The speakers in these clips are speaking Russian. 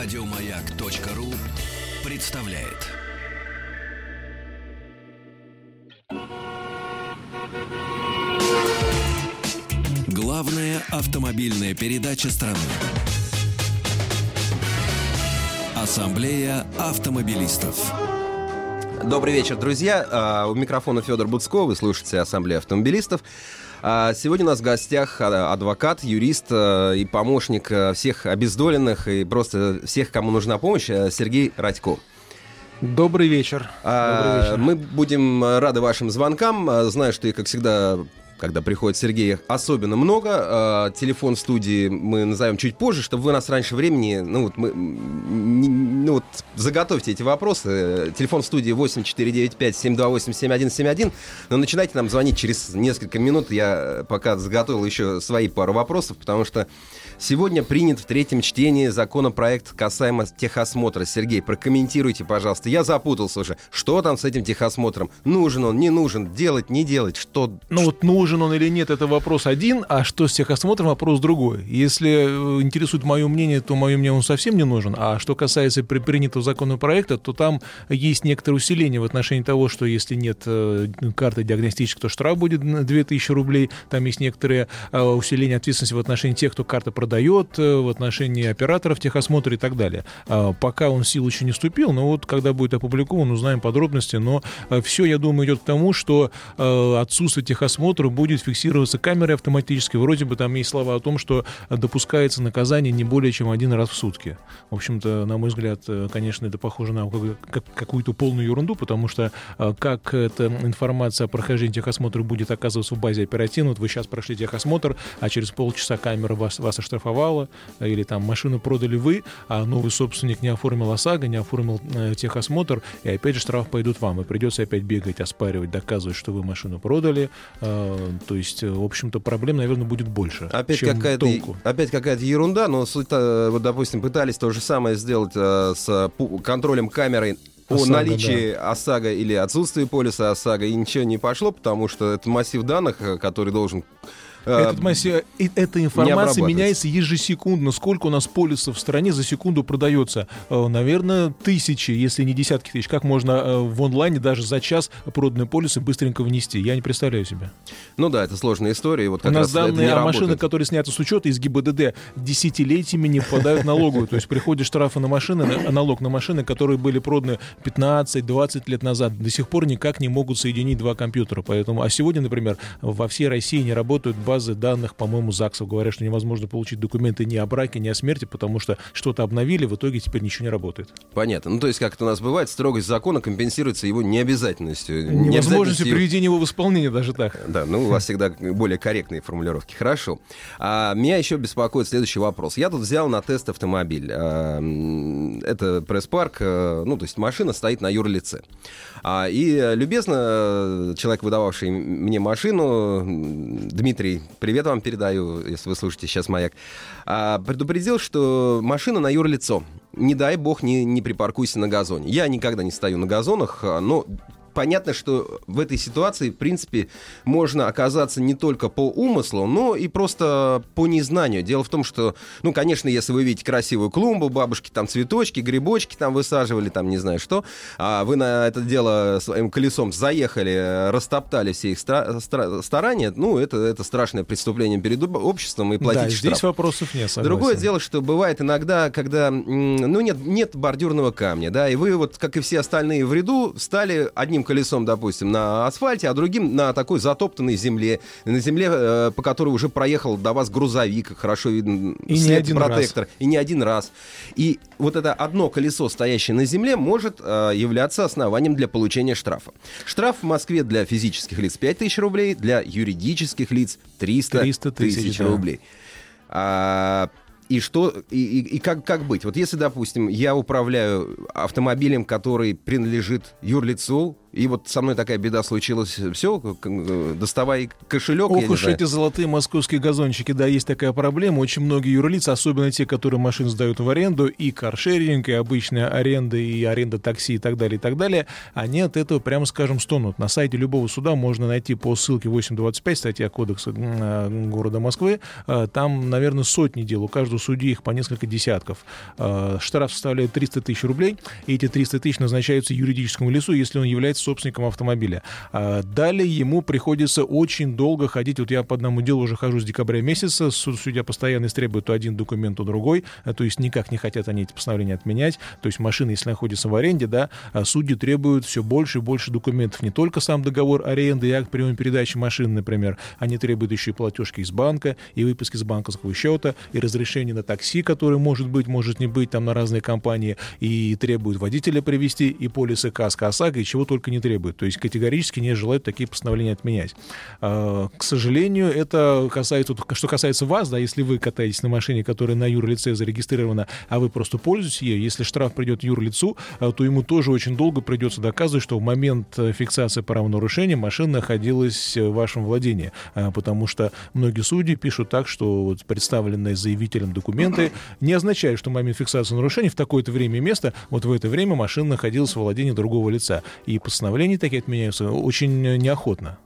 Радиомаяк.ру представляет. Главная автомобильная передача страны. Ассамблея автомобилистов. Добрый вечер, друзья. А, У микрофона Федор Буцко. Вы слушаете Ассамблею автомобилистов. А, Сегодня у нас в гостях а, адвокат, юрист а, и помощник а, всех обездоленных и просто всех, кому нужна помощь, а, Сергей Радько. Добрый вечер. А, Добрый вечер. Мы будем рады вашим звонкам. Знаю, что и, как всегда, когда приходит Сергей, особенно много. А, Телефон студии мы назовем чуть позже, чтобы вы нас раньше времени... Ну вот, мы, ну вот заготовьте эти вопросы. Телефон студии 8495-728-7171. Но начинайте нам звонить через несколько минут. Я пока заготовил еще свои пару вопросов, потому что сегодня принят в третьем чтении законопроект касаемо техосмотра. Сергей, прокомментируйте, пожалуйста. Я запутался уже. Что там с этим техосмотром? Нужен он, не нужен? Делать, не делать? Что... Ну вот нужен он или нет, это вопрос один, а что с техосмотром, вопрос другой. Если э, интересует мое мнение, то мое мнение он совсем не нужен. А что касается при- принятого законопроекта, то там есть некоторое усиление в отношении того, что если нет э, карты диагностической, то штраф будет на 2000 рублей. Там есть некоторое э, усиление ответственности в отношении тех, кто карты продает, э, в отношении операторов техосмотра и так далее. А, Пока он в силу еще не вступил, но вот когда будет опубликован, узнаем подробности. Но все, я думаю, идет к тому, что э, отсутствие техосмотра будет фиксироваться камерой автоматически. Вроде бы там есть слова о том, что допускается наказание не более чем один раз в сутки. В общем-то, на мой взгляд, э, конечно, это похоже на как- как- какую-то полную ерунду, потому что э, как эта информация о прохождении техосмотра будет оказываться в базе оперативно, вот вы сейчас прошли техосмотр, а через полчаса камера вас, вас оштрафовала, э, или там машину продали вы, а новый собственник не оформил ОСАГО, не оформил э, техосмотр, и опять же штраф пойдут вам, и придется опять бегать, оспаривать, доказывать, что вы машину продали. Э, То есть, э, в общем-то, проблем, наверное, будет больше, Опять какая-то, опять какая-то ерунда, но суть, э, вот, допустим, пытались то же самое сделать э, с контролем камеры о ОСАГО, наличии ОСАГО или отсутствии полиса ОСАГО, и ничего не пошло, потому что это массив данных, который должен... э, Этот массе- и- эта информация меняется ежесекундно. Сколько у нас полисов в стране за секунду продается? Э, Наверное, тысячи, если не десятки тысяч. Как можно э, в онлайне даже за час проданные полисы быстренько внести? Я не представляю себе. Ну да, это сложная история. и Вот У нас данные о машинах, которые сняты с учета из ГИБДД, десятилетиями не попадают в налоговую. То есть приходят штрафы на машины, на- налог на машины, которые были проданы 15-20 лет назад. До сих пор никак не могут соединить два компьютера. Поэтому, а сегодня, например, во всей России не работают базы данных, по-моему, ЗАГСов. Говорят, что невозможно получить документы ни о браке, ни о смерти, потому что что-то обновили, в итоге теперь ничего не работает. Понятно. Ну, то есть, как это у нас бывает, строгость закона компенсируется его необязательностью. Невозможностью Необязательностью- приведения его в исполнение даже так. Да, ну у вас всегда более корректные формулировки. Хорошо. А, меня еще беспокоит следующий вопрос. Я тут взял на тест автомобиль. А, это пресс-парк, э, ну, то есть машина стоит на юрлице. А, и э, любезно э, человек, выдававший мне машину, м, Привет вам передаю, если вы слушаете сейчас «Маяк», а, предупредил, что машина на юрлицо. Не дай бог, не, не припаркуйся на газоне. Я никогда не стою на газонах, а, но понятно, что в этой ситуации, в принципе, можно оказаться не только по умыслу, но и просто по незнанию. Дело в том, что, ну, конечно, если вы видите красивую клумбу, бабушки там цветочки, грибочки там высаживали, там не знаю что, а вы на это дело своим колесом заехали, растоптали все их стра- стра- старания, ну, это, это страшное преступление перед об- обществом и платить Да, штраф. здесь вопросов нет, согласен. Другое дело, что бывает иногда, когда ну, нет, нет бордюрного камня, да, и вы вот, как и все остальные в ряду, стали одним колесом, допустим, на асфальте, а другим на такой затоптанной земле, на земле, э, по которой уже проехал до вас грузовик, хорошо видно И не след один протектора, и не один раз. И вот это одно колесо, стоящее на земле, может э, являться основанием для получения штрафа. Штраф в Москве для физических лиц 5000 рублей, для юридических лиц 300, 300 тысяч, тысяч да. рублей. А, и что, и, и- и как, как быть? Вот если, допустим, я управляю автомобилем, который принадлежит юрлицу, и вот со мной такая беда случилась, все, доставай кошелек. Ох уж эти золотые московские газончики, да, есть такая проблема. Очень многие юрлицы, особенно те, которые машины сдают в аренду, и каршеринг, и обычная аренда, и аренда такси, и так далее, и так далее, они от этого, прямо скажем, стонут. На сайте любого суда можно найти по ссылке 825, статья Кодекса э, города Москвы, э, там, наверное, сотни дел, у каждого судьи их по несколько десятков. Э, штраф составляет 300 тысяч рублей, и эти 300 тысяч назначаются юридическому лицу, если он является собственником автомобиля. А далее ему приходится очень долго ходить. Вот я по одному делу уже хожу с декабря месяца, судья постоянно истребует то один документ, то другой, а, то есть никак не хотят они эти постановления отменять. То есть машина, если находится в аренде, да, а судьи требуют все больше и больше документов. Не только сам договор аренды и акт приема передачи машины, например, они требуют еще и платежки из банка, и выписки с банковского счета, и разрешение на такси, которое может быть, может не быть там на разные компании, и требуют водителя привести, и полисы КАСКО, ОСАГО, и чего только не требуют. То есть категорически не желают такие постановления отменять. А, к сожалению, это касается, что касается вас, да, если вы катаетесь на машине, которая на юрлице зарегистрирована, а вы просто пользуетесь ею, если штраф придет юрлицу, а, то ему тоже очень долго придется доказывать, что в момент э, фиксации правонарушения машина находилась в вашем владении, а, потому что многие судьи пишут так, что вот представленные заявителем документы не означают, что в момент фиксации нарушений в такое-то время и место, вот в это время машина находилась в владении другого лица. И постановления такие отменяются очень неохотно.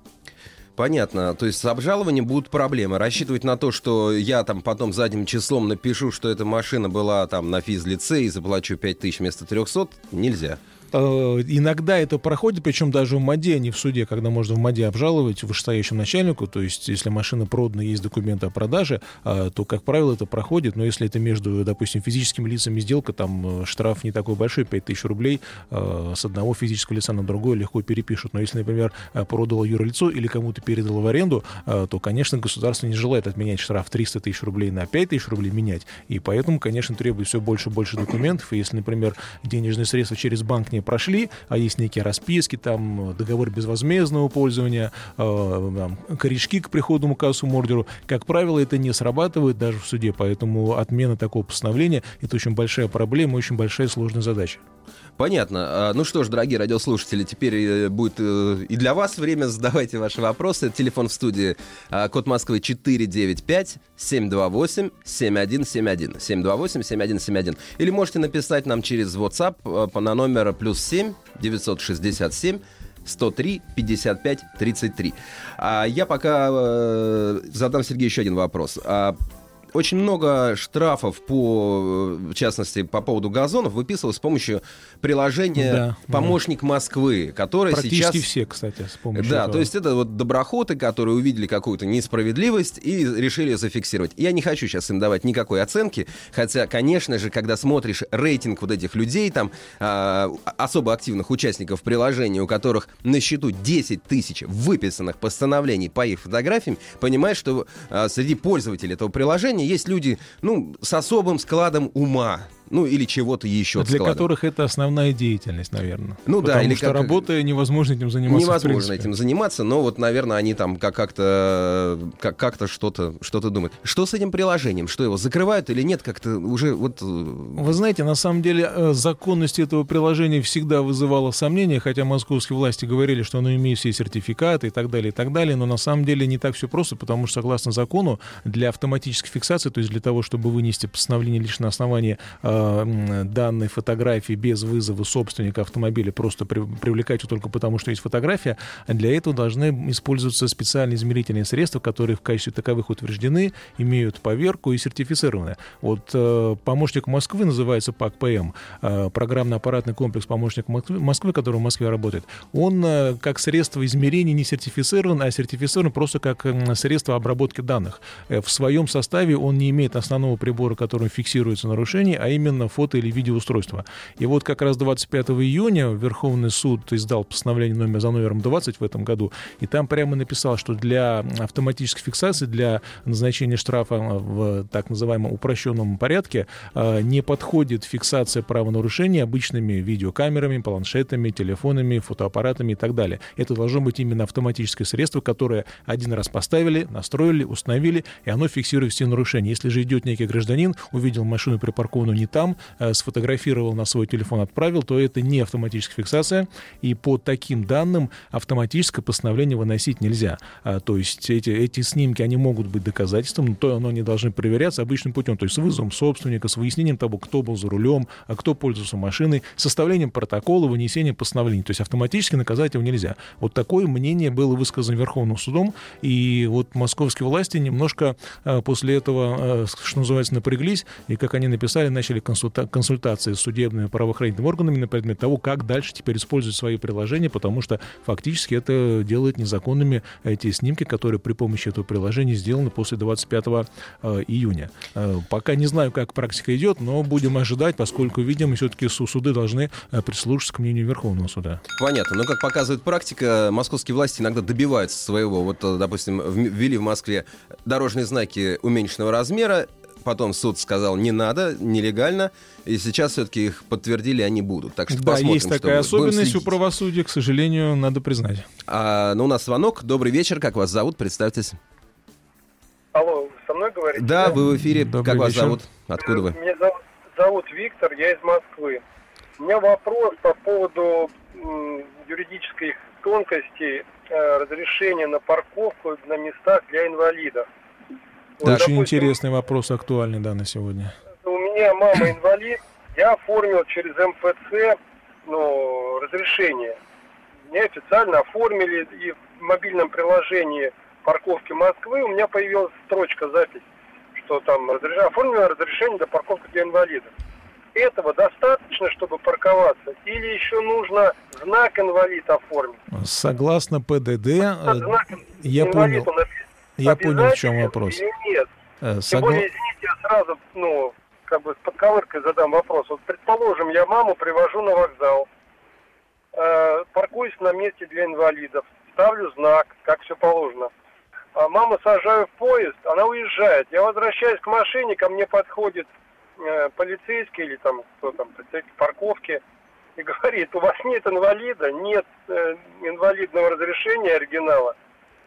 Понятно. То есть с обжалованием будут проблемы. Рассчитывать на то, что я там потом задним числом напишу, что эта машина была там на физлице и заплачу 5 тысяч вместо 300, нельзя. Э, иногда это проходит, причем даже в МАДе, а не в суде, когда можно в МАДе обжаловать вышестоящему начальнику, то есть если машина продана, есть документы о продаже, э, то, как правило, это проходит, но если это между, допустим, физическими лицами сделка, там э, штраф не такой большой, 5000 рублей, с одного физического лица на другое легко перепишут. Но если, например, продало юрлицо или кому-то передало в аренду, то, конечно, государство не желает отменять штраф 300 тысяч рублей на 5 тысяч рублей менять, и поэтому, конечно, требует все больше и больше документов, и если, например, денежные средства через банк не прошли, а есть некие расписки, там договор безвозмездного пользования, э, там, корешки к приходному кассовому ордеру. Как правило, это не срабатывает даже в суде, поэтому отмена такого постановления — это очень большая проблема, очень большая сложная задача. Понятно. А, ну что ж, дорогие радиослушатели, теперь э, будет э, и для вас время. Задавайте ваши вопросы. Телефон в студии а, код Москвы 495 728 7171. 728 7171. Или можете написать нам через WhatsApp э, на номер плюс 7 967 103 55 33. А я пока э, задам Сергею еще один вопрос. А очень много штрафов, по, в частности, по поводу газонов выписывалось с помощью приложения да, «Помощник. Москвы», который Практически сейчас... все, кстати, с помощью Да, этого. то есть это вот доброхоты, которые увидели какую-то несправедливость и решили зафиксировать. Я не хочу сейчас им давать никакой оценки, хотя, конечно же, когда смотришь рейтинг вот этих людей, там, э, особо активных участников приложения, у которых на счету 10 тысяч выписанных постановлений по их фотографиям, понимаешь, что э, среди пользователей этого приложения есть люди, ну, с особым складом ума ну или чего-то еще. Для которых это основная деятельность, наверное. Ну Потому да, или что как... работая невозможно этим заниматься. Невозможно этим заниматься, но вот, наверное, они там как-то как как-то что-то что-то думают. Что с этим приложением? Что его закрывают или нет? Как-то уже вот. Э, Вы знаете, на самом деле э, законность этого приложения всегда вызывала сомнения, хотя московские власти говорили, что оно имеет все сертификаты и так далее и так далее, но на самом деле не так все просто, потому что согласно закону для автоматической фиксации, то есть для того, чтобы вынести постановление лишь на основании э, данной фотографии без вызова собственника автомобиля, просто при, привлекать только потому, что есть фотография, для этого должны использоваться специальные измерительные средства, которые в качестве таковых утверждены, имеют поверку и сертифицированы. Вот э, помощник Москвы называется ПАК-ПМ, э, программно-аппаратный комплекс помощник Москвы, который в Москве работает, он э, как средство измерения не сертифицирован, а сертифицирован просто как э, средство обработки данных. Э, в своем составе он не имеет основного прибора, которым фиксируется нарушение, а именно именно фото- или видеоустройство. И вот как раз 25 июня Верховный суд издал постановление номер за номером 20 в этом году, и там прямо написал, что для автоматической фиксации, для назначения штрафа в так называемом упрощенном порядке а, не подходит фиксация правонарушений обычными видеокамерами, планшетами, телефонами, фотоаппаратами и так далее. Это должно быть именно автоматическое средство, которое один раз поставили, настроили, установили, и оно фиксирует все нарушения. Если же идет некий гражданин, увидел машину припаркованную не там, э, сфотографировал на свой телефон, отправил, то это не автоматическая фиксация, и по таким данным автоматическое постановление выносить нельзя. А, то есть эти, эти снимки, они могут быть доказательством, но то, но они должны проверяться обычным путем, то есть с вызовом собственника, с выяснением того, кто был за рулем, а кто пользовался машиной, составлением протокола, вынесением постановлений. То есть автоматически наказать его нельзя. Вот такое мнение было высказано Верховным судом, и вот московские власти немножко а, после этого, а, что называется, напряглись, и, как они написали, начали консульта- консультации с судебными правоохранительными органами на предмет того, как дальше теперь использовать свои приложения, потому что фактически это делает незаконными эти снимки, которые при помощи этого приложения сделаны после 25 э, июня. Э, пока не знаю, как практика идет, но будем ожидать, поскольку, видимо, все-таки суды должны э, прислушаться к мнению Верховного суда. Понятно. Но, как показывает практика, московские власти иногда добиваются своего. Вот, допустим, ввели в Москве дорожные знаки уменьшенного размера, потом суд сказал, не надо, нелегально, и сейчас все-таки их подтвердили, они будут. Так что да, посмотрим, есть такая особенность у правосудия, к сожалению, надо признать. А, ну, у нас звонок. Добрый вечер, как вас зовут? Представьтесь. Алло, со мной говорите? Да, да? вы в эфире. Добрый как вечер. вас зовут? Откуда вы? Меня зовут, зовут Виктор, я из Москвы. У меня вопрос по поводу м, юридической тонкости э, разрешения на парковку на местах для инвалидов. Да, очень допустим, интересный вопрос, актуальный, да, на сегодня. У меня мама инвалид, я оформил через МФЦ ну, разрешение. Мне официально оформили, и в мобильном приложении парковки Москвы у меня появилась строчка запись, что там разреш... оформлено разрешение для парковки для инвалидов. Этого достаточно, чтобы парковаться? Или еще нужно знак инвалид оформить? Согласно ПДД, а знак я понял. Он я понял, в чем вопрос. нет? Э, Тем более, извините, я сразу, ну, как бы с подковыркой задам вопрос. Вот, предположим, я маму привожу на вокзал, э, паркуюсь на месте для инвалидов, ставлю знак, как все положено. А маму сажаю в поезд, она уезжает. Я возвращаюсь к машине, ко мне подходит э, полицейский или там кто там, представитель парковки, и говорит, у вас нет инвалида, нет э, инвалидного разрешения оригинала,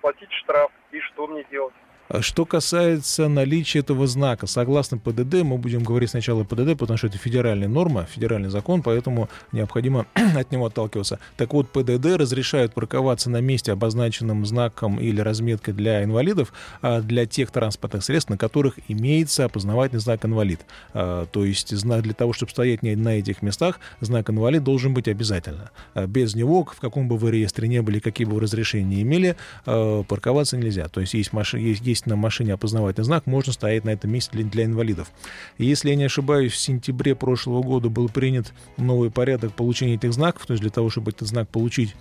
платить штраф. И что мне делать? А что касается наличия этого знака, согласно ПДД, мы будем говорить сначала ПДД, потому что это федеральная норма, федеральный закон, поэтому необходимо от него отталкиваться. Так вот, ПДД разрешают парковаться на месте, обозначенным знаком или разметкой для инвалидов, а для тех транспортных средств, на которых имеется опознавательный знак инвалид. А, то есть для того, чтобы стоять на этих местах, знак инвалид должен быть обязательно. Без него, в каком бы вы реестре не были, какие бы вы разрешения не имели, парковаться нельзя. То есть есть, машина, есть есть на машине опознавательный знак, можно стоять на этом месте для, инвалидов. если я не ошибаюсь, в сентябре прошлого года был принят новый порядок получения этих знаков, то есть для того, чтобы этот знак получить,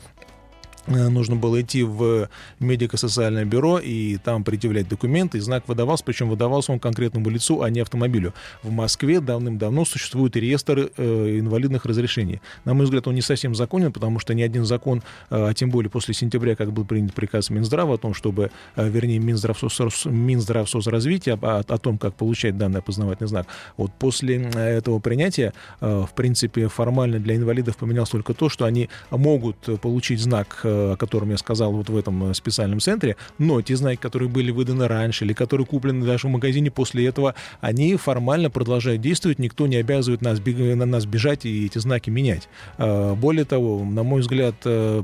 нужно было идти в медико-социальное бюро и там предъявлять документы, и знак выдавался, причем выдавался он конкретному лицу, а не автомобилю. В Москве давным-давно существует реестр э, инвалидных разрешений. На мой взгляд, он не совсем законен, потому что ни один закон, э, а тем более после сентября, как был принят приказ Минздрава о том, чтобы, э, вернее, Минздравсоц, Минздравсоцразвития о, о том, как получать данный опознавательный знак, вот после э, этого принятия, э, в принципе, формально для инвалидов поменялось только то, что они могут получить знак э, о котором я сказал вот в этом э, специальном центре, но те знаки, которые были выданы раньше или которые куплены даже в магазине после этого, они формально продолжают действовать, никто не обязывает нас, на нас бежать и эти знаки менять. Более того, на мой взгляд, э,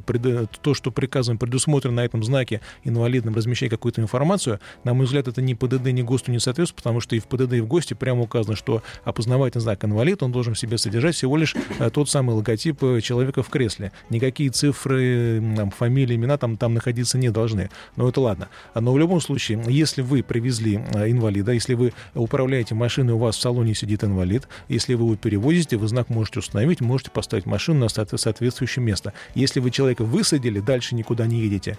то, что приказом предусмотрено на этом знаке инвалидным размещать какую-то информацию, на мой взгляд, это ни ПДД, ни ГОСТу не соответствует, потому что и в ПДД, и в ГОСТе прямо указано, что опознавательный знак инвалид, он должен в себе содержать всего лишь э, тот самый логотип человека в кресле. Никакие цифры, там, фамилии, имена там, там находиться не должны. Но это ладно. Но в любом случае, если вы привезли э, инвалида, если вы управляете машиной, у вас в салоне сидит инвалид, если вы его перевозите, вы знак можете установить, можете поставить машину на соответствующее место. Если вы человека высадили, дальше никуда не едете,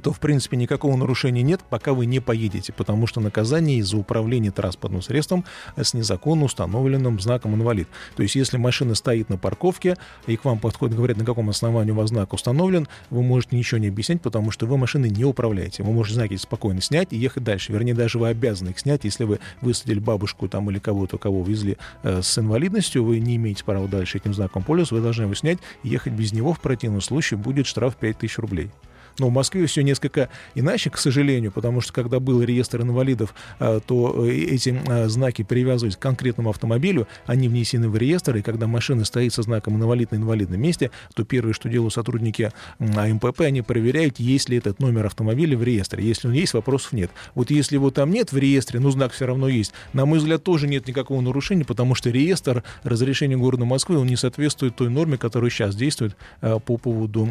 то, в принципе, никакого нарушения нет, пока вы не поедете, потому что наказание из-за управления транспортным средством с незаконно установленным знаком инвалид. То есть, если машина стоит на парковке, и к вам подходят, говорят, на каком основании у вас знак установлен, вы можете ничего не объяснять, потому что вы машины не управляете. Вы можете знаки спокойно снять и ехать дальше. Вернее, даже вы обязаны их снять, если вы высадили бабушку там или кого-то, кого везли э, с инвалидностью, вы не имеете права дальше этим знаком пользоваться, вы должны его снять и ехать без него. В противном случае будет штраф 5000 рублей. Но в Москве все несколько иначе, к сожалению, потому что когда был реестр инвалидов, э, то э, эти э, знаки привязывались к конкретному автомобилю, они внесены в реестр, и когда машина стоит со знаком инвалид на инвалидном месте, то первое, что делают сотрудники АМПП, они проверяют, есть ли этот номер автомобиля в реестре. Если он есть, вопросов нет. Вот если его там нет в реестре, но знак все равно есть, на мой взгляд, тоже нет никакого нарушения, потому что реестр разрешения города Москвы, он не соответствует той норме, которая сейчас действует по поводу,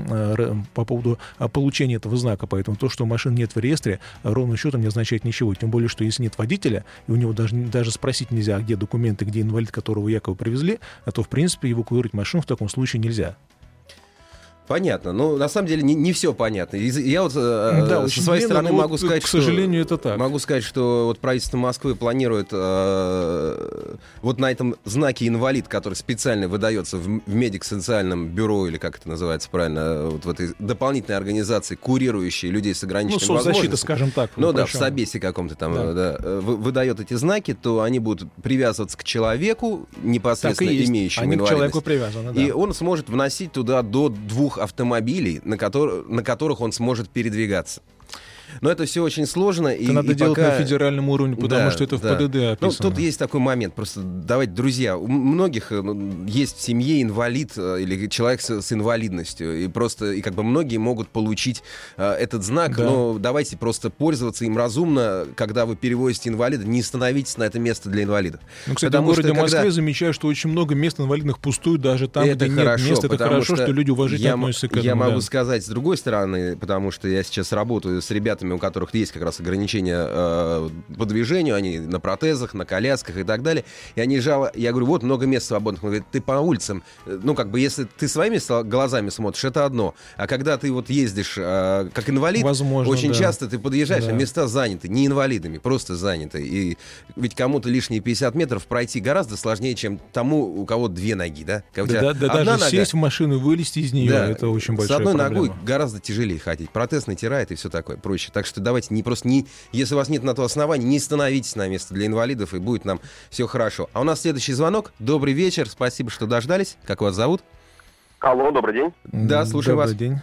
по поводу получения этого знака. Поэтому то, что машин нет в реестре, ровно счетом не означает ничего. Тем более, что если нет водителя, и у него даже, даже спросить нельзя, где документы, где инвалид, которого якобы привезли, а то, в принципе, эвакуировать машину в таком случае нельзя. Понятно. Ну, на самом деле, не, не все понятно. Я вот э, да, со своей стороны могу вот, сказать, к сожалению, это так. Могу сказать, что вот правительство Москвы планирует э, вот на этом знаке инвалид, который специально выдается в, в медико-социальном бюро, или как это называется правильно, вот в этой дополнительной организации, курирующей людей с ограниченными ну, возможностями. скажем так. Ну да, в Собесе каком-то там да. Да, э, выдает эти знаки, то они будут привязываться к человеку, непосредственно имеющему они инвалидность. к человеку привязаны, да. И он сможет вносить туда до двух двух автомобилей, на, котор... на которых он сможет передвигаться. Но это все очень сложно. Это и, надо и делать пока... на федеральном уровне, потому да, что это да. в ПДД описано. Ну, тут есть такой момент. Просто давайте, друзья, у многих э, ну, есть в семье инвалид э, или человек с, с инвалидностью. И просто, и как бы многие могут получить э, этот знак. Да. Но давайте просто пользоваться им разумно, когда вы перевозите инвалида, не становитесь на это место для инвалидов. Ну, кстати, потому в городе что, Москве когда... замечаю, что очень много мест инвалидных пустуют, даже там, это где хорошо, нет мест. Это хорошо, что, что люди уважительно я, относятся к этому. Я могу да. сказать с другой стороны, потому что я сейчас работаю с ребятами, ребятами, у которых есть как раз ограничения э, по движению, они на протезах, на колясках и так далее, и они жало, я говорю, вот много мест свободных, он говорит, ты по улицам, э, ну, как бы, если ты своими глазами смотришь, это одно, а когда ты вот ездишь э, как инвалид, Возможно, очень да. часто ты подъезжаешь, а да. а места заняты, не инвалидами, просто заняты, и ведь кому-то лишние 50 метров пройти гораздо сложнее, чем тому, у кого две ноги, да? Когда да, да, даже нога, сесть в машину и вылезти из нее, да, это очень большая С одной проблема. ногой гораздо тяжелее ходить, протез натирает и все такое прочее. Так что давайте не просто не, если у вас нет на то основания, не становитесь на место для инвалидов, и будет нам все хорошо. А у нас следующий звонок. Добрый вечер, спасибо, что дождались. Как вас зовут? Алло, добрый день. Да, слушаю добрый вас. день.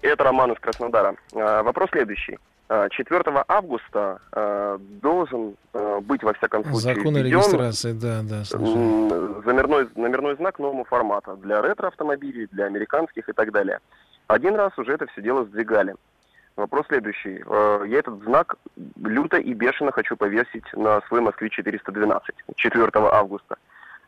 Это Роман из Краснодара. А, вопрос следующий. 4 а, августа э, должен э, быть, во всяком случае, Закон о регистрации, да, да. Номерной, номерной знак нового формата для ретро-автомобилей, для американских и так далее. Один раз уже это все дело сдвигали. Вопрос следующий. Э, я этот знак люто и бешено хочу повесить на свой Москве-412 4 августа.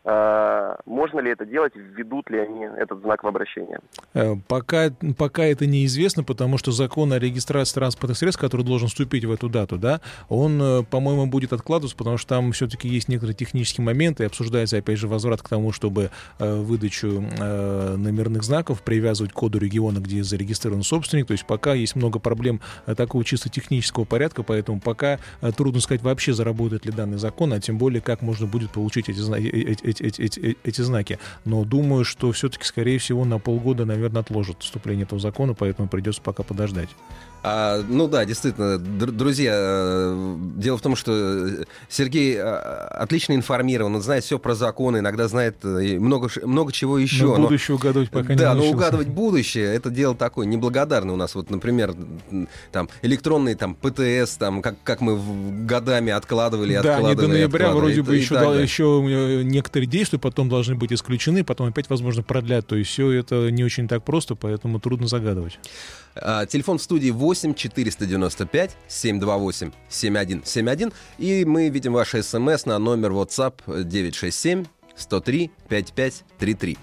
Э, можно ли это делать, введут ли они этот знак в обращение? Э, пока, пока это неизвестно, потому что закон о регистрации транспортных средств, который должен вступить в эту дату, да, он, э, по-моему, будет откладываться, потому что там все-таки есть некоторые технические моменты, и обсуждается, опять же, возврат к тому, чтобы выдачу номерных знаков привязывать к коду региона, где зарегистрирован собственник, то есть пока есть много проблем такого чисто технического порядка, поэтому пока трудно сказать вообще, заработает ли данный закон, а тем более, как можно будет получить эти, эти эти, эти, эти, эти знаки. Но думаю, что все-таки, скорее всего, на полгода, наверное, отложат вступление этого закона, поэтому придется пока подождать. А, ну да, действительно, друзья, э, дело в том, что Сергей э, отлично информирован, он знает все про законы, иногда знает э, много, много чего еще. Но будущее угадывать пока да, не Да, но угадывать будущее, это дело такое неблагодарное у нас. Вот, например, там электронный там ПТС, там как, как мы годами откладывали, да, откладывали. Да, до ноября вроде бы еще, да, еще некоторые действия потом должны быть исключены, потом опять, возможно, продлят. То есть все это не очень так просто, поэтому трудно загадывать. А, телефон в студии 8 495 728 7171. И мы видим ваши смс на номер WhatsApp 967 103 5533.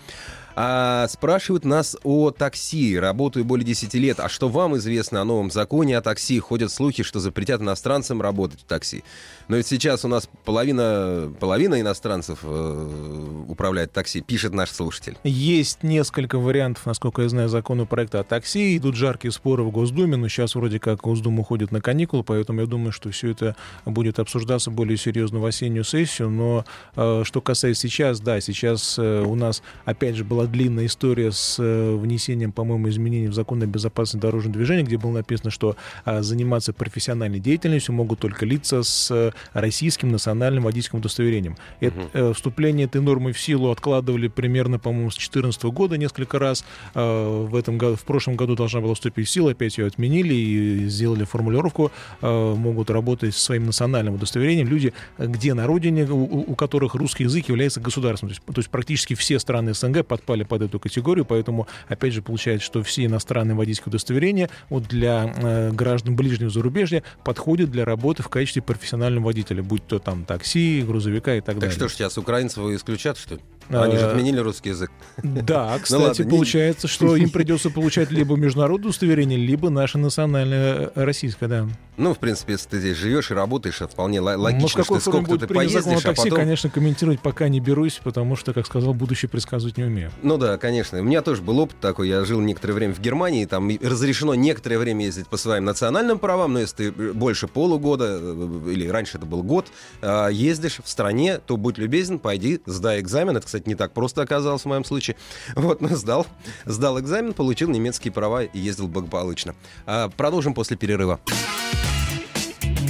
А, спрашивают нас о такси. Работаю более 10 лет. А что вам известно о новом законе о такси? Ходят слухи, что запретят иностранцам работать в такси. Но ведь сейчас у нас половина, половина иностранцев э, управляет такси, пишет наш слушатель. Есть несколько вариантов, насколько я знаю, законопроекта о такси. Идут жаркие споры в Госдуме, но сейчас вроде как Госдума уходит на каникулы, поэтому я думаю, что все это будет обсуждаться более серьезно в осеннюю сессию. Но э, что касается сейчас, да, сейчас э, у нас опять же была длинная история с э, внесением, по-моему, изменений в закон о безопасности дорожного движения, где было написано, что а, заниматься профессиональной деятельностью могут только лица с э, российским национальным водительским удостоверением. Это, э, вступление этой нормы в силу откладывали примерно, по-моему, с 2014 года несколько раз. Э, в, этом году, в прошлом году должна была вступить в силу, опять ее отменили и сделали формулировку. Э, могут работать со своим национальным удостоверением люди, где на родине, у, у которых русский язык является государственным. То есть, то есть практически все страны СНГ подпали под эту категорию, поэтому, опять же, получается, что все иностранные водительские удостоверения вот для э, граждан ближнего зарубежья подходят для работы в качестве профессионального водителя, будь то там такси, грузовика и так, Так далее. что ж, сейчас украинцев исключат, что ли? Они же А, отменили русский язык. Да, кстати, ладно, не- получается, что им придется получать либо международное удостоверение, либо наше национальное э, российское, да. Ну, в принципе, если ты здесь живешь и работаешь, это вполне Ну, в логично, какой что сколько ты принят закон о поездишь, а такси, потом... конечно, комментировать пока не берусь, потому что, как сказал, будущее предсказывать не умею. Ну да, конечно. У меня тоже был опыт такой. Я жил некоторое время в Германии, там разрешено некоторое время ездить по своим национальным правам, но если ты больше полугода, э, или раньше это был год, э, ездишь в стране, то будь любезен, пойди, сдай экзамен. Это, кстати, не так просто оказалось в моем случае. Вот, но сдал. Сдал экзамен, получил немецкие права и ездил благополучно. А, Продолжим после перерыва.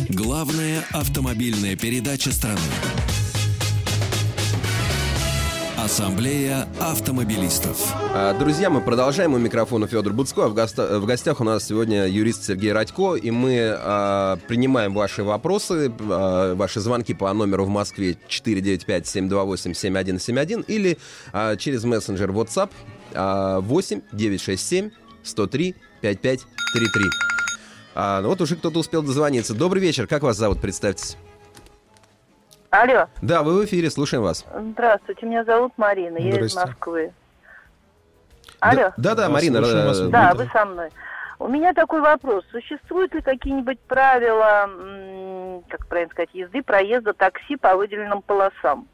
Главная автомобильная передача страны. Ассамблея автомобилистов. А, Друзья, мы продолжаем. У микрофона Федор Буцко. А в, госта- в гостях у нас сегодня юрист Сергей Радько. И мы а, принимаем ваши вопросы, а, ваши звонки по номеру в Москве 495-728-7171 или а, через мессенджер WhatsApp а, 8 967 103 5533. А, ну вот уже кто-то успел дозвониться. Добрый вечер. Как вас зовут? Представьтесь. Алло, Да, вы в эфире. Слушаем вас. здравствуйте, меня зовут Марина, я из. Москвы. Алло, Да, да, Да, Марина. слушаем вас. да, вы со мной. У меня такой вопрос. Существуют ли какие-нибудь правила, как правильно сказать, езды, проезда такси по выделенным полосам?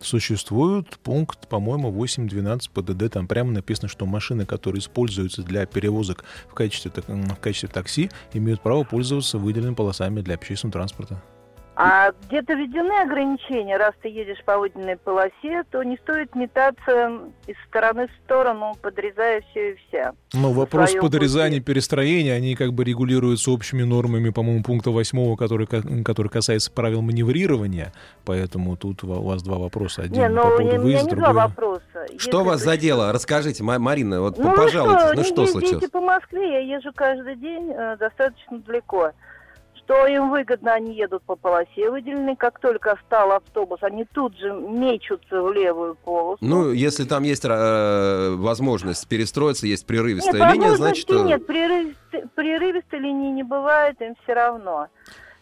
Существует пункт, по-моему, 8.12 ПДД. Там прямо написано, что машины, которые используются для перевозок в качестве, в качестве такси, имеют право пользоваться выделенными полосами для общественного транспорта. А где-то введены ограничения, раз ты едешь по выделенной полосе, то не стоит метаться из стороны в сторону, подрезая все и вся. Но вопрос подрезания, пути. перестроения, они как бы регулируются общими нормами, по-моему, пункта 8, который, который касается правил маневрирования. Поэтому тут у вас два вопроса. Один не, по ну поводу у меня выезда, не два другой... вопроса. Что Если вас бы- задело? Расскажите, Ма- Марина, вот Ну, пожалуйтесь, что, ну что случилось? по Москве, я езжу каждый день э, достаточно далеко. Что им выгодно, они едут по полосе выделенной. Как только встал автобус, они тут же мечутся в левую полосу. Ну, если там есть э, возможность перестроиться, есть нет, прерывистая линия, значит... э, нет, прерывистой, прерывистой линии не бывает, им все равно.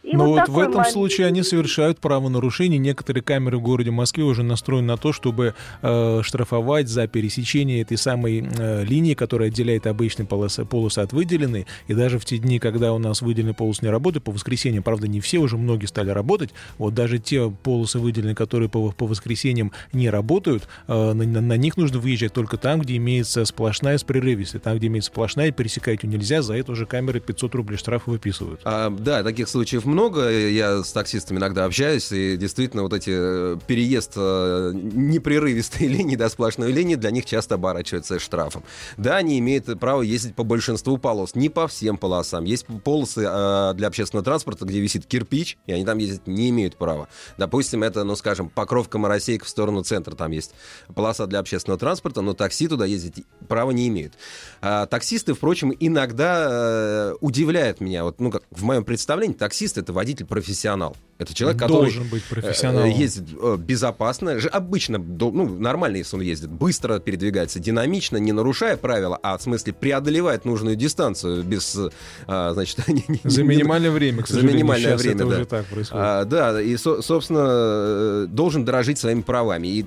И Но Ну вот, в этом момент. случае они совершают правонарушение. Некоторые камеры в городе Москве уже настроены на то, чтобы э, штрафовать за пересечение этой самой э, линии, которая отделяет обычные полосы, полосы от выделенной. И даже в те дни, когда у нас выделенные полосы не работают, по воскресеньям, правда, не все, уже многие стали работать, вот даже те полосы выделенные, которые по, по воскресеньям не работают, э, на, на- на них нужно выезжать только там, где имеется сплошная с прерывистой. Там, где имеется сплошная, пересекать ее нельзя, за это уже камеры 500 рублей штрафа выписывают. а, да, таких случаев много. Я с таксистами иногда общаюсь, и действительно вот эти э, переезд э, непрерывистой линии до сплошной линии для них часто оборачивается штрафом. Да, они имеют право ездить по большинству полос, не по всем полосам. Есть полосы э, для общественного транспорта, где висит кирпич, и они там ездить не имеют права. Допустим, это, ну, скажем, Покровка Моросейка в сторону центра, там есть полоса для общественного транспорта, но такси туда ездить права не имеют. А, таксисты, впрочем, иногда удивляют меня. Вот, ну, как в моем представлении, таксист это водитель-профессионал. Это человек, который Должен быть э, профессионалом. ездит э, безопасно, обычно, ну, нормально, если он ездит, быстро передвигается, динамично, не нарушая правила, а в смысле преодолевает нужную дистанцию без, э, значит, не- не- За не- минимальное время, к За сожалению. минимальное Сейчас время, это да. уже так происходит. А, да, и, со- собственно, должен дорожить своими правами. И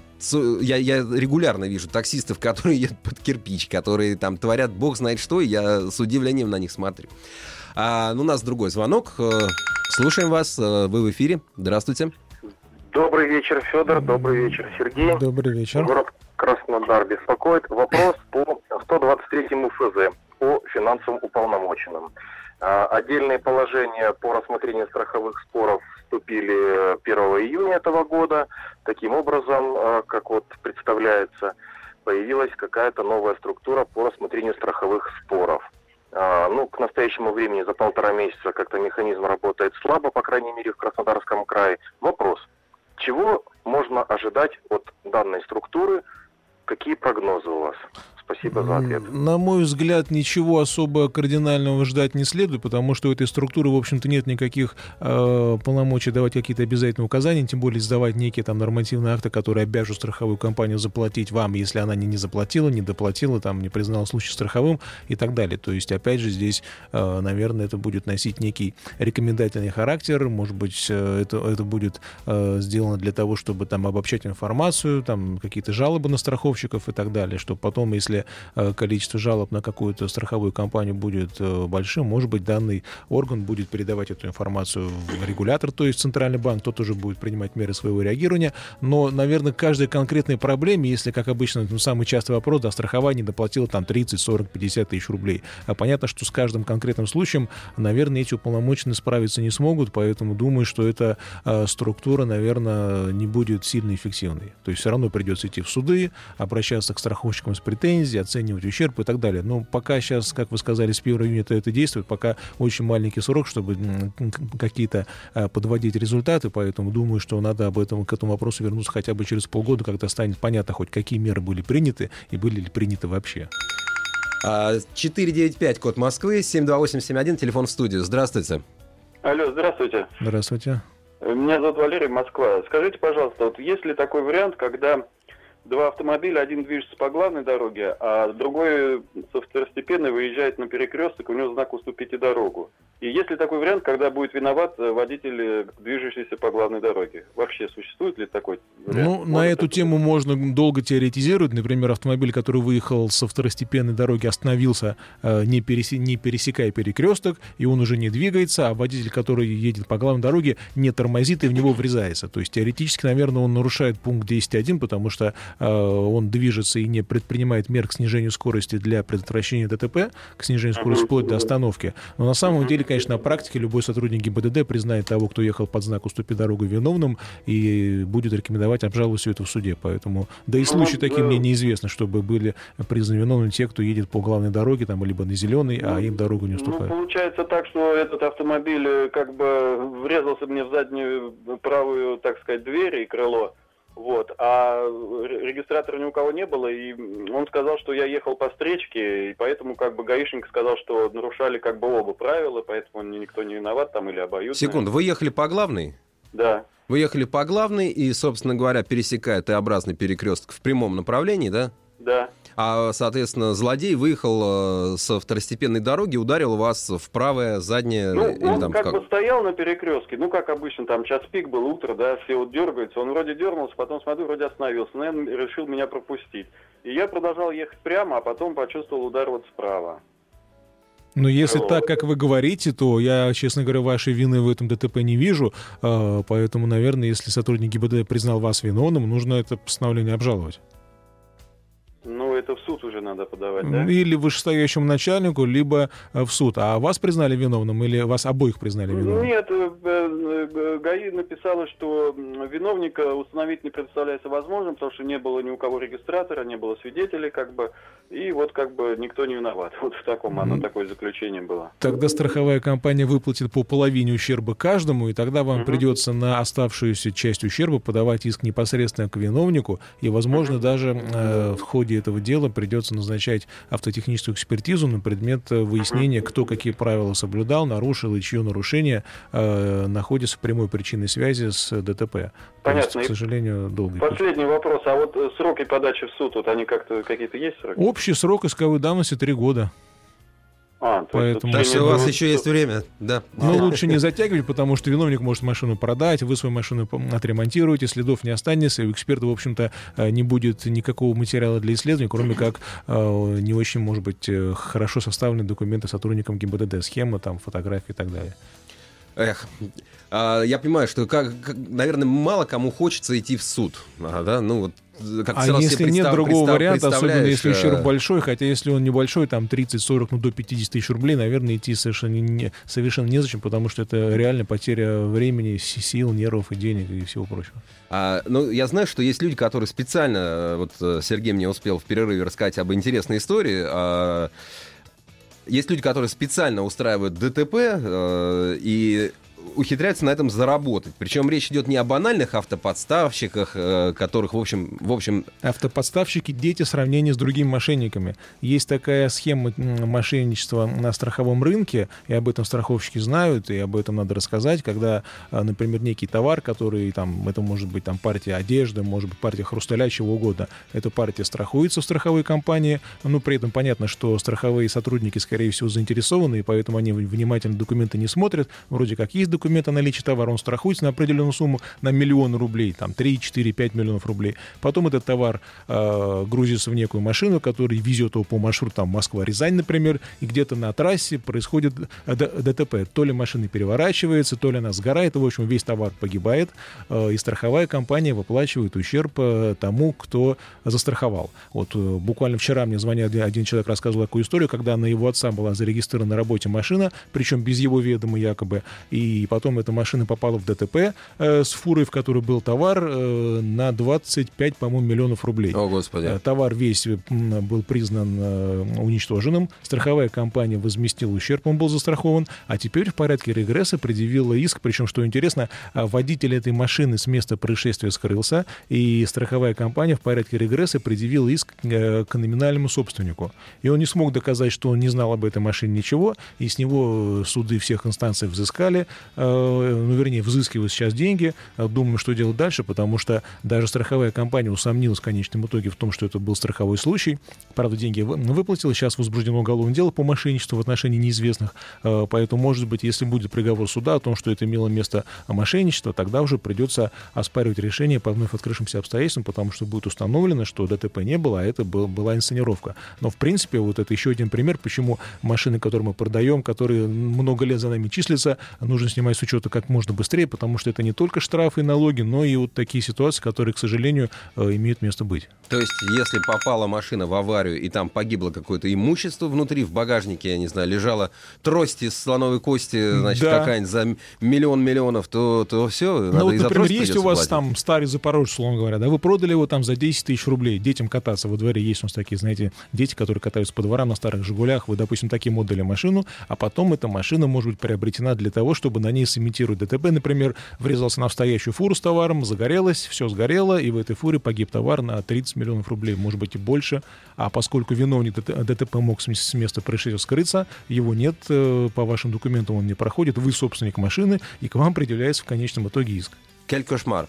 я, я регулярно вижу таксистов, которые едут под кирпич, которые там творят бог знает что, и я с удивлением на них смотрю. А, ну, у нас другой звонок. Слушаем вас. Э, Вы в эфире. Здравствуйте. Добрый вечер, Федор. Добрый вечер, Сергей. Добрый вечер. Город Краснодар беспокоит. Вопрос по 123 ФЗ, по финансовым уполномоченным. А, Отдельные положения по рассмотрению страховых споров вступили 1 июня этого года. Таким образом, а, как вот представляется, появилась какая-то новая структура по рассмотрению страховых споров. А, ну, к настоящему времени за полтора месяца как-то механизм работает слабо, по крайней мере, в Краснодарском крае. Вопрос, чего можно ожидать от данной структуры, какие прогнозы у вас? Спасибо за ответ. На мой взгляд, ничего особо кардинального ждать не следует, потому что у этой структуры, в общем-то, нет никаких э, полномочий давать какие-то обязательные указания, тем более издавать некие там нормативные акты, которые обяжут страховую компанию заплатить вам, если она не, не заплатила, не доплатила, там, не признала случай страховым и так далее. То есть, опять же, здесь, э, наверное, это будет носить некий рекомендательный характер, может быть, э, это, это будет э, сделано для того, чтобы там обобщать информацию, там, какие-то жалобы на страховщиков и так далее, чтобы потом, если если э, количество жалоб на какую-то страховую компанию будет э, большим, может быть, данный орган будет передавать эту информацию в регулятор, то есть Центральный банк, тот уже будет принимать меры своего реагирования. Но, наверное, каждой конкретной проблеме, если, как обычно, ну, самый частый вопрос, да, страхование доплатило там 30, 40, 50 тысяч рублей. А понятно, что с каждым конкретным случаем, наверное, эти уполномоченные справиться не смогут, поэтому думаю, что эта э, структура, наверное, не будет сильно эффективной. То есть все равно придется идти в суды, обращаться к страховщикам с претензией, претензии, оценивать ущерб и так далее. Но пока сейчас, как вы сказали, с 1 июня это, это действует, пока очень маленький срок, чтобы какие-то а, подводить результаты, поэтому думаю, что надо об этом, к этому вопросу вернуться хотя бы через полгода, когда станет понятно хоть какие меры были приняты и были ли приняты вообще. 495, а, код Москвы, 72871, телефон в студию. Здравствуйте. Алло, здравствуйте. Здравствуйте. Меня зовут Валерий, Москва. Скажите, пожалуйста, вот есть ли такой вариант, когда два автомобиля, один движется по главной дороге, а другой со второстепенной выезжает на перекресток, у него знак «Уступите дорогу». И есть ли такой вариант, когда будет виноват водитель, э, движущийся по главной дороге? Вообще существует ли такой вариант? Ну, Может, на эту это... тему можно долго теоретизировать. Например, автомобиль, который выехал со второстепенной дороги, остановился, э, не, переси... не пересекая перекресток, и он уже не двигается, а водитель, который едет по главной дороге, не тормозит и в него врезается. То есть теоретически, наверное, он нарушает пункт 10.1, потому что э, он движется и не предпринимает мер к снижению скорости для предотвращения ДТП, к снижению скорости вплоть до остановки. Но на самом деле, конечно, на практике любой сотрудник ГИБДД признает того, кто ехал под знак «Уступи дорогу» виновным и будет рекомендовать обжаловать все это в суде. Поэтому, да и ну, случаи такие мне неизвестны, чтобы были признаны виновными те, кто едет по главной дороге, там, либо на зеленый, а им дорогу не ну, уступают. Ну, получается так, что этот автомобиль э, как бы врезался мне в заднюю правую, так сказать, дверь и крыло, вот. А регистратора ни у кого не было, и он сказал, что я ехал по встречке, и поэтому как бы гаишник сказал, что нарушали как бы оба правила, поэтому никто не виноват там или обоюдно. Секунду, вы ехали по главной? Да. Вы ехали по главной и, собственно говоря, пересекая Т-образный перекресток в прямом направлении, да? Да. А, соответственно, злодей выехал э, со второстепенной дороги, ударил вас в правое заднее... Ну, или он там, как, как бы стоял на перекрестке, ну, как обычно, там час пик был, утро, да, все вот дергаются. Он вроде дернулся, потом, смотрю, вроде остановился. Наверное, решил меня пропустить. И я продолжал ехать прямо, а потом почувствовал удар вот справа. Но если вот. так, как вы говорите, то я, честно говоря, вашей вины в этом ДТП не вижу. А, поэтому, наверное, если сотрудник ГИБДД признал вас виновным, нужно это постановление обжаловать это в суд уже надо подавать, да? Или вышестоящему начальнику, либо э, в суд. А вас признали виновным или вас обоих признали виновным? Нет, э, э, ГАИ написала, что виновника установить не представляется возможным, потому что не было ни у кого регистратора, не было свидетелей, как бы, и вот как бы никто не виноват. Вот в таком оно такое заключение было. Тогда страховая компания выплатит по половине ущерба каждому, и тогда вам угу. придется на оставшуюся часть ущерба подавать иск непосредственно к виновнику, и, возможно, угу. даже э, в ходе этого дела дела придется назначать автотехническую экспертизу на предмет э, выяснения, кто какие правила соблюдал, нарушил и чье нарушение э, находится в прямой причинной связи с ДТП. Понятно. есть, к сожалению, долгий Последний путь. вопрос. А вот э, сроки подачи в суд, вот они как-то какие-то есть сроки? Общий срок исковой давности три года. А, Поэтому... Так что у вас еще есть время, да. Но ну, лучше не затягивать, потому что виновник может машину продать, вы свою машину отремонтируете, следов не останется, и у эксперта, в общем-то, э, не будет никакого материала для исследования, кроме как э, не очень, может быть, э, хорошо составленные документы сотрудникам ГИБДД, схемы, там, фотографии и так далее. Эх, а, я понимаю, что, как, как, наверное, мало кому хочется идти в суд. Ага, да? Ну, вот как а если себе нет представ- другого представ- варианта, особенно если ущерб э, большой, хотя если он небольшой, там 30-40, ну до 50 тысяч рублей, наверное, идти совершенно, не, совершенно незачем, потому что это реально потеря времени, си- сил, нервов и денег и всего прочего. А, ну, я знаю, что есть люди, которые специально, э, вот э, Сергей мне успел в перерыве рассказать об интересной истории. а, есть люди, которые специально устраивают ДТП э, и ухитряются на этом заработать. Причем речь идет не о банальных автоподставщиках, э, которых, в общем, в общем, Автоподставщики — дети в сравнении с другими мошенниками. Есть такая схема мошенничества на страховом рынке, и об этом страховщики знают, и об этом надо рассказать, когда, а, например, некий товар, который там, это может быть там партия одежды, может быть партия хрусталя, чего угодно, эта партия страхуется в страховой компании, но при этом понятно, что страховые сотрудники, скорее всего, заинтересованы, и поэтому они внимательно документы не смотрят, вроде как есть документ о наличии товара, он страхуется на определенную сумму, на миллион рублей, там 3, 4, 5 миллионов рублей. Потом этот товар э, грузится в некую машину, которая везет его по маршруту, там, Москва-Рязань, например, и где-то на трассе происходит э, ДТП. То ли машина переворачивается, то ли она сгорает, в общем, весь товар погибает, э, и страховая компания выплачивает ущерб э, тому, кто застраховал. Вот э, буквально вчера мне звонил один человек, рассказывал такую историю, когда на его отца была зарегистрирована на работе машина, причем без его ведома якобы, и потом эта машина попала в ДТП э, с фурой, в которой был товар, э, на 25, по-моему, миллионов рублей. о господи. Э, Товар весь м, был признан э, уничтоженным. Страховая компания возместила ущерб, он был застрахован. А теперь в порядке регресса предъявила иск. Причем, что интересно, а, водитель этой машины с места происшествия скрылся, и страховая компания в порядке регресса предъявила иск э, к номинальному собственнику. И он не смог доказать, что он не знал об этой машине ничего, и с него э, суды всех инстанций взыскали, э, ну, вернее, взыскивают сейчас деньги. Э, Думаю, что делать дальше, потому что даже страховая компания усомнилась в конечном итоге в том, что это был страховой случай. Правда, деньги вы- выплатила. Сейчас возбуждено уголовное дело по мошенничеству в отношении неизвестных. Э, Поэтому, может быть, если будет приговор суда о том, что это имело место мошенничество, тогда уже придется оспаривать решение по вновь открывшимся обстоятельствам, потому что будет установлено, что ДТП не было, а это был- была инсценировка. Но, в принципе, вот это еще один пример, почему машины, которые мы продаем, которые много лет за нами числятся, нужно снимать с учета как можно быстрее, потому что это не только штрафы и налоги, но и вот такие ситуации, которые, к сожалению, э, имеют место быть. То есть, если попала машина в аварию, и там погибло какое-то имущество внутри, в багажнике, я не знаю, лежала трость из слоновой кости, значит, Да. какая-нибудь за миллион миллионов, то, то все, надо Ну вот, например, есть у вас платить. там старый Запорожец, условно говоря, да, вы продали его там за 10 тысяч рублей детям кататься во дворе. Есть у нас такие, знаете, дети, которые катаются по дворам на старых «Жигулях». Вы, допустим, таким отдали машину, а потом эта машина может быть приобретена для того, чтобы на ней сымитировать ДТП. Например, врезался на стоящую фуру с товаром, загорелось, все сгорело, и в этой фуре погиб товар на 30 миллионов рублей, может быть, и больше. А поскольку виновник ДТ- ДТП мог с места происшествия скрыться, его нет, э, по вашим документам он не проходит, вы собственник машины, и к вам предъявляется в конечном итоге иск. Кель кошмар.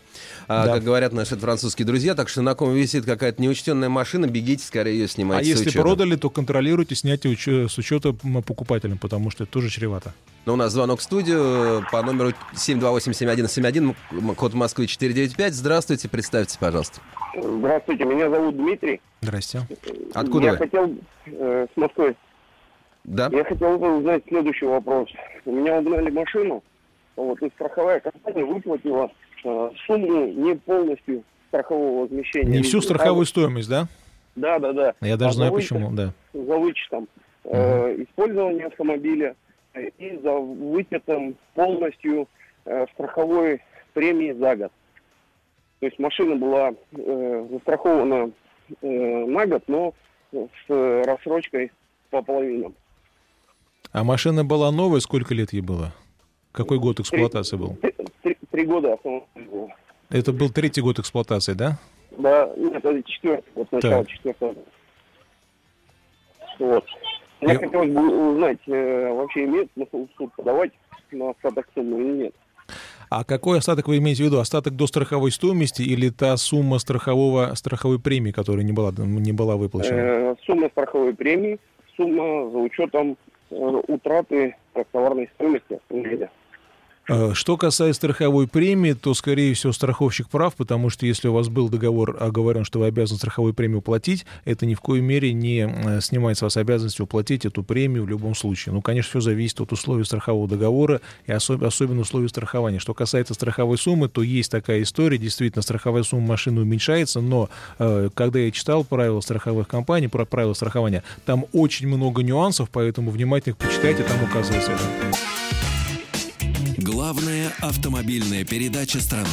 А, Да. Как говорят наши французские друзья, так что на ком висит какая-то неучтенная машина, бегите скорее ее снимайте А если учета. продали, то контролируйте снятие уч- с учета м, покупателям, потому что это тоже чревато. Но у нас звонок в студию по номеру 728-7171, м- код Москвы 495. Здравствуйте, представьте, пожалуйста. Здравствуйте, меня зовут Дмитрий. Здрасте. Откуда я вы? хотел э, с Москвы. Да? Я хотел бы узнать следующий вопрос. У меня угнали машину, вот и страховая компания выплатила э, сумму не полностью страхового возмещения. Не всю страховую стоимость, да? Да, да, да. Я даже А знаю вычет- почему, да. За вычетом э, использования автомобиля и за вычетом полностью э, страховой премии за год. То есть машина была э, застрахована э, на год, но с э, рассрочкой по половинам. А машина была новая, сколько лет ей было? Какой год эксплуатации был? Три, три- три года автомобиль был. Это был третий год эксплуатации, да? Да, нет, это четвертый, вот начало Так. четвертого. Вот. Мне Я- хотелось бы узнать, э, вообще имеет смысл в суд подавать на остаток суммы или нет. А какой остаток вы имеете в виду? Остаток до страховой стоимости или та сумма страхового, страховой премии, которая не была, не была выплачена? Э, сумма страховой премии, сумма за учетом э, утраты как товарной стоимости автомобиля. Э, что касается страховой премии, то, скорее всего, страховщик прав, потому что если у вас был договор оговорен, что вы обязаны страховую премию платить, это ни в коей мере не э, снимает с вас обязанность уплатить эту премию в любом случае. Ну, конечно, все зависит от условий страхового договора и особ- особенно условий страхования. Что касается страховой суммы, то есть такая история, действительно, страховая сумма машины уменьшается, но э, когда я читал правила страховых компаний, про правила страхования, там очень много нюансов, поэтому внимательно почитайте, там указывается это. Автомобильная передача страны.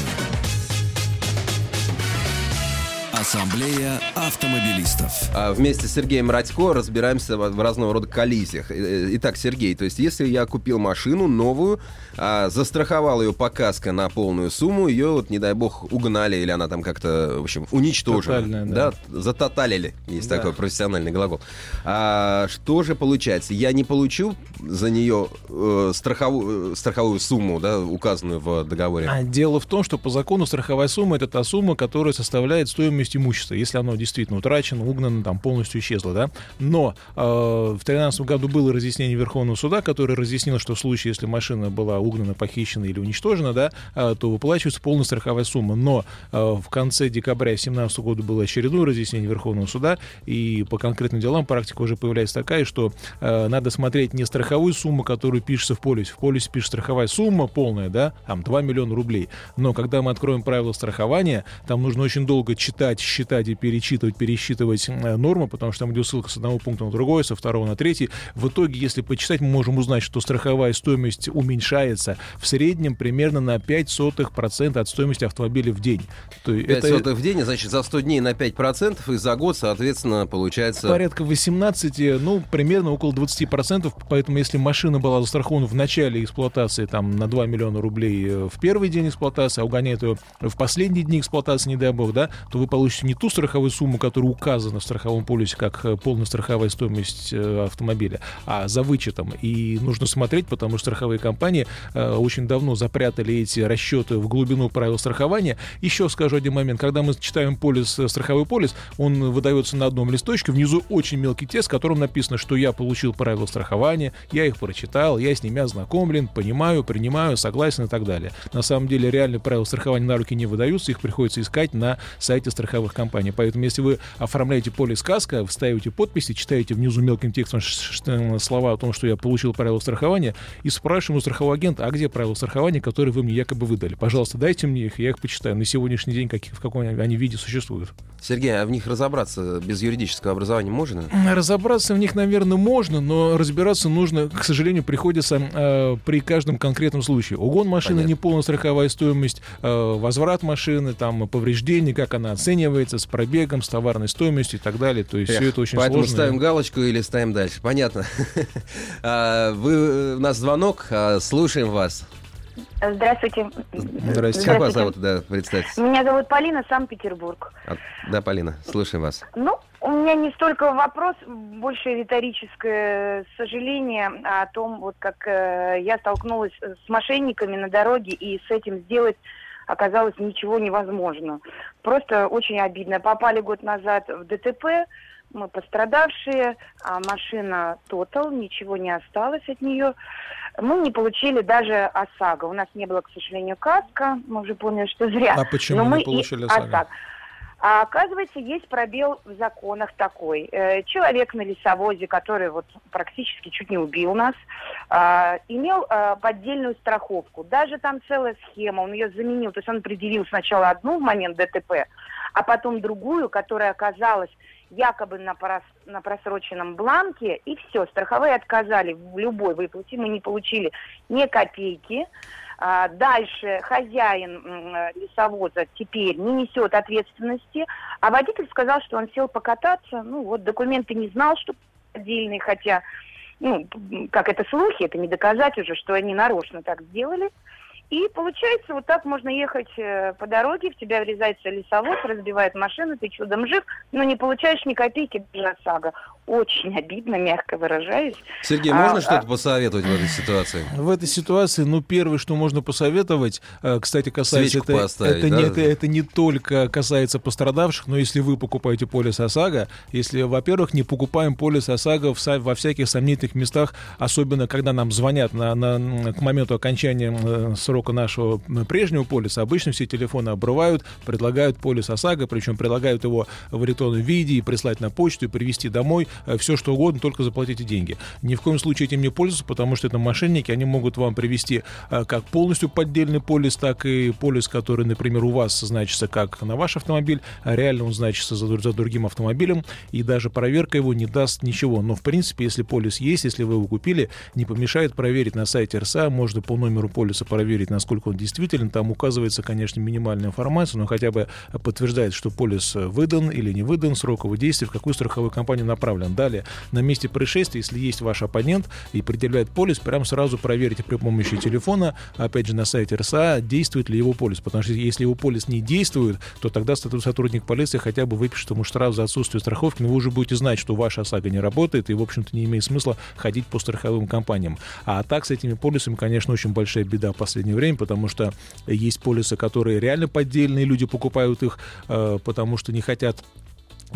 Ассамблея автомобилистов. А вместе с Сергеем Радько разбираемся в в разного рода коллизиях. Э, Итак, Сергей, то есть если я купил машину новую, а, застраховал ее по каско на полную сумму, ее, вот, не дай бог, угнали, или она там как-то, в общем, уничтожена. Тотальная, да. затоталили, есть Да. такой профессиональный глагол. А, что же получается? Я не получу за нее э, страховую, э, страховую сумму, да, указанную в договоре? А дело в том, что по закону страховая сумма это та сумма, которая составляет стоимость имущества, если оно действительно утрачено, угнано, там полностью исчезло, да. Но э, в 2013 году было разъяснение Верховного суда, которое разъяснило, что в случае, если машина была угнана, похищена или уничтожена, да, э, то выплачивается полная страховая сумма. Но э, в конце декабря 2017 года было очередное разъяснение Верховного суда, и по конкретным делам практика уже появляется такая, что э, надо смотреть не страховую сумму, которую пишется в полисе. В полисе пишется страховая сумма полная, да, там 2 миллиона рублей. Но когда мы откроем правила страхования, там нужно очень долго читать, считать и перечитывать, пересчитывать э, нормы, потому что там идет ссылка с одного пункта на другой, со второго на третий. В итоге, если почитать, мы можем узнать, что страховая стоимость уменьшается в среднем примерно на 0,05% от стоимости автомобиля в день. То есть 5 это сотых в день, значит, за 100 дней на 5%, и за год, соответственно, получается... порядка 18, ну, примерно около 20%, поэтому если машина была застрахована в начале эксплуатации там на 2 миллиона рублей э, в первый день эксплуатации, а угоняет ее в последние дни эксплуатации, не дай бог, да, то вы получите не ту страховую сумму, которая указана в страховом полисе как э, полная страховая стоимость э, автомобиля, а за вычетом. И нужно смотреть, потому что страховые компании э, очень давно запрятали эти расчеты в глубину правил страхования. Еще скажу один момент. Когда мы читаем полис, страховой полис, он выдается на одном листочке, внизу очень мелкий текст, в котором написано, что я получил правила страхования, я их прочитал, я с ними ознакомлен, понимаю, принимаю, согласен и так далее. На самом деле реальные правила страхования на руки не выдаются, их приходится искать на сайте страховых компаний. Поэтому если вы оформляете полис каска, вставите подписи, читаете внизу мелким текстом ш- слова о том, что я получил правила страхования, и спрашиваем у страхового агента, а где правила страхования, которые вы мне якобы выдали? Пожалуйста, дайте мне их, я их почитаю. На сегодняшний день каких, в каком они виде существуют. Сергей, а в них разобраться без юридического образования можно? Разобраться в них, наверное, можно, но разбираться нужно, к сожалению, приходится э, при каждом конкретном случае. Угон машины, Понятно. неполная страховая стоимость, э, возврат машины, там, повреждения, как она оценивается, с пробегом, с товарной стоимостью и так далее. То есть Эх, все это очень Поэтому сложно. ставим галочку или ставим дальше. Понятно. А, Вы, у нас звонок, а, слушаем вас. Здравствуйте. Здрасте. Как вас зовут, да, представьтесь. Меня зовут Полина, Санкт-Петербург. А, Да, Полина, слушаем вас. Ну, у меня не столько вопрос, больше риторическое сожаление о том, вот как э, я столкнулась с мошенниками на дороге, и с этим сделать оказалось ничего невозможно. Просто очень обидно. Попали год назад в ДТП, мы пострадавшие, а машина Total, ничего не осталось от нее. Мы не получили даже ОСАГО. У нас не было, к сожалению, каска. Мы уже поняли, что зря. А почему Но мы не получили ОСАГО? ОСАГО. А оказывается, есть пробел в законах такой. Э, Человек на лесовозе, который вот практически чуть не убил нас, а, имел а, поддельную страховку. Даже там целая схема, он ее заменил. То есть он предъявил сначала одну в момент ДТП, а потом другую, которая оказалась якобы на, прос- на просроченном бланке, и все, страховые отказали в любой выплате, мы не получили ни копейки. А, дальше хозяин э, лесовоза теперь не несет ответственности, а водитель сказал, что он сел покататься, ну вот документы не знал, что отдельные, хотя, ну, как это слухи, это не доказать уже, что они нарочно так сделали. И получается, вот так можно ехать э, по дороге, в тебя врезается лесовоз, разбивает машину, ты чудом жив, но не получаешь ни копейки даже ОСАГО. Очень обидно, мягко выражаюсь. Сергей, а, можно а, что-то посоветовать в этой ситуации? В этой ситуации, ну, первое, что можно посоветовать, э, кстати, касается... это, это, да? не, это, это не только касается пострадавших, но если вы покупаете полис ОСАГО, если, во-первых, не покупаем полис ОСАГО в, во всяких сомнительных местах, особенно когда нам звонят на, на, к моменту окончания э, срока нашего прежнего полиса, обычно все телефоны обрывают, предлагают полис ОСАГО, причем предлагают его в электронном виде и прислать на почту, и привезти домой. Э, все что угодно, только заплатите деньги. Ни в коем случае этим не пользоваться, потому что это мошенники, они могут вам привести э, как полностью поддельный полис, так и полис, который, например, у вас значится как на ваш автомобиль, а реально он значится за, за другим автомобилем, и даже проверка его не даст ничего. Но, в принципе, если полис есть, если вы его купили, не помешает проверить на сайте РСА, можно по номеру полиса проверить, насколько он действителен. Там указывается, конечно, минимальная информация, но хотя бы подтверждает, что полис выдан или не выдан, срок его действия, в какую страховую компанию направлен. Далее, на месте происшествия, если есть ваш оппонент и предъявляет полис, прям сразу проверите при помощи телефона, опять же, на сайте РСА, действует ли его полис. Потому что если его полис не действует, то тогда сотрудник полиции хотя бы выпишет ему штраф за отсутствие страховки, но вы уже будете знать, что ваша ОСАГО не работает, и, в общем-то, не имеет смысла ходить по страховым компаниям. А так с этими полисами, конечно, очень большая беда в последнее время, потому что есть полисы, которые реально поддельные, люди покупают их, э, потому что не хотят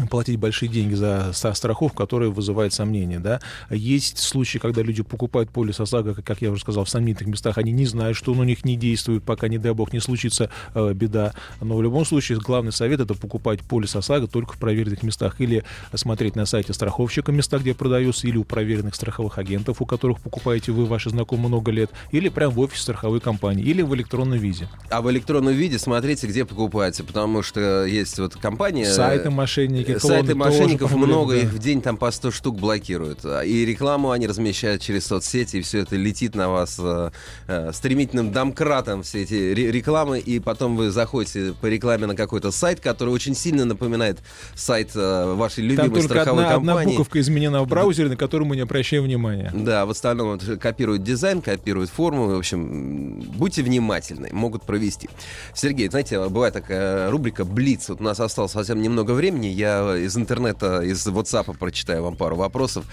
платить большие деньги за страховку, которая вызывает сомнения. Да? Есть случаи, когда люди покупают полис ОСАГО, как я уже сказал, в сомнительных местах, они не знают, что он у них не действует, пока, не дай бог, не случится э, беда. Но в любом случае главный совет — это покупать полис ОСАГО только в проверенных местах или смотреть на сайте страховщика места, где продаются, или у проверенных страховых агентов, у которых покупаете вы, ваши знакомые много лет, или прямо в офисе страховой компании, или в электронном виде. А в электронном виде смотрите, где покупаете, потому что есть вот компания... Сайты мошенники мошенники, Сайты мошенников много, их в день там по 100 штук блокируют. И рекламу они размещают через соцсети, и все это летит на вас э, э, стремительным домкратом, все эти рекламы, и потом вы заходите по рекламе на какой-то сайт, который очень сильно напоминает сайт э, вашей любимой страховой одна, компании. одна буковка изменена в браузере, на которую мы не обращаем внимания. Да, в остальном вот, копируют дизайн, копируют форму, в общем, будьте внимательны, могут провести. Сергей, знаете, бывает такая рубрика «Блиц», вот у нас осталось совсем немного времени, я я из интернета, из WhatsApp прочитаю вам пару вопросов.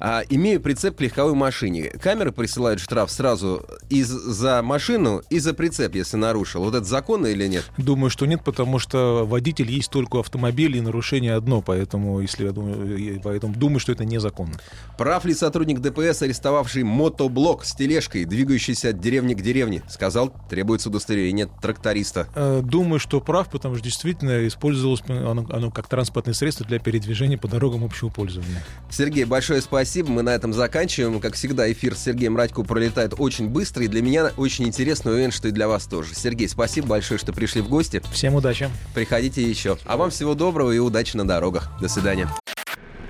А, имею прицеп к легковой машине. Камеры присылают штраф сразу и за машину, и за прицеп, если нарушил. Вот это законно или нет? Думаю, что нет, потому что водитель есть только автомобиль, и нарушение одно, поэтому, если я думаю, поэтому думаю, что это незаконно. Прав ли сотрудник ДПС, арестовавший мотоблок с тележкой, двигающийся от деревни к деревне? Сказал, требуется удостоверение тракториста. Э, думаю, что прав, потому что действительно использовалось оно, оно как транспортное средство для передвижения по дорогам общего пользования. Сергей, большое спасибо спасибо. Мы на этом заканчиваем. Как всегда, эфир с Сергеем Радько пролетает очень быстро. И для меня очень интересно, уверен, что и для вас тоже. Сергей, спасибо большое, что пришли в гости. Всем удачи. Приходите еще. А вам всего доброго и удачи на дорогах. До свидания.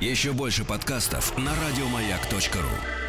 Еще больше подкастов на радиомаяк.ру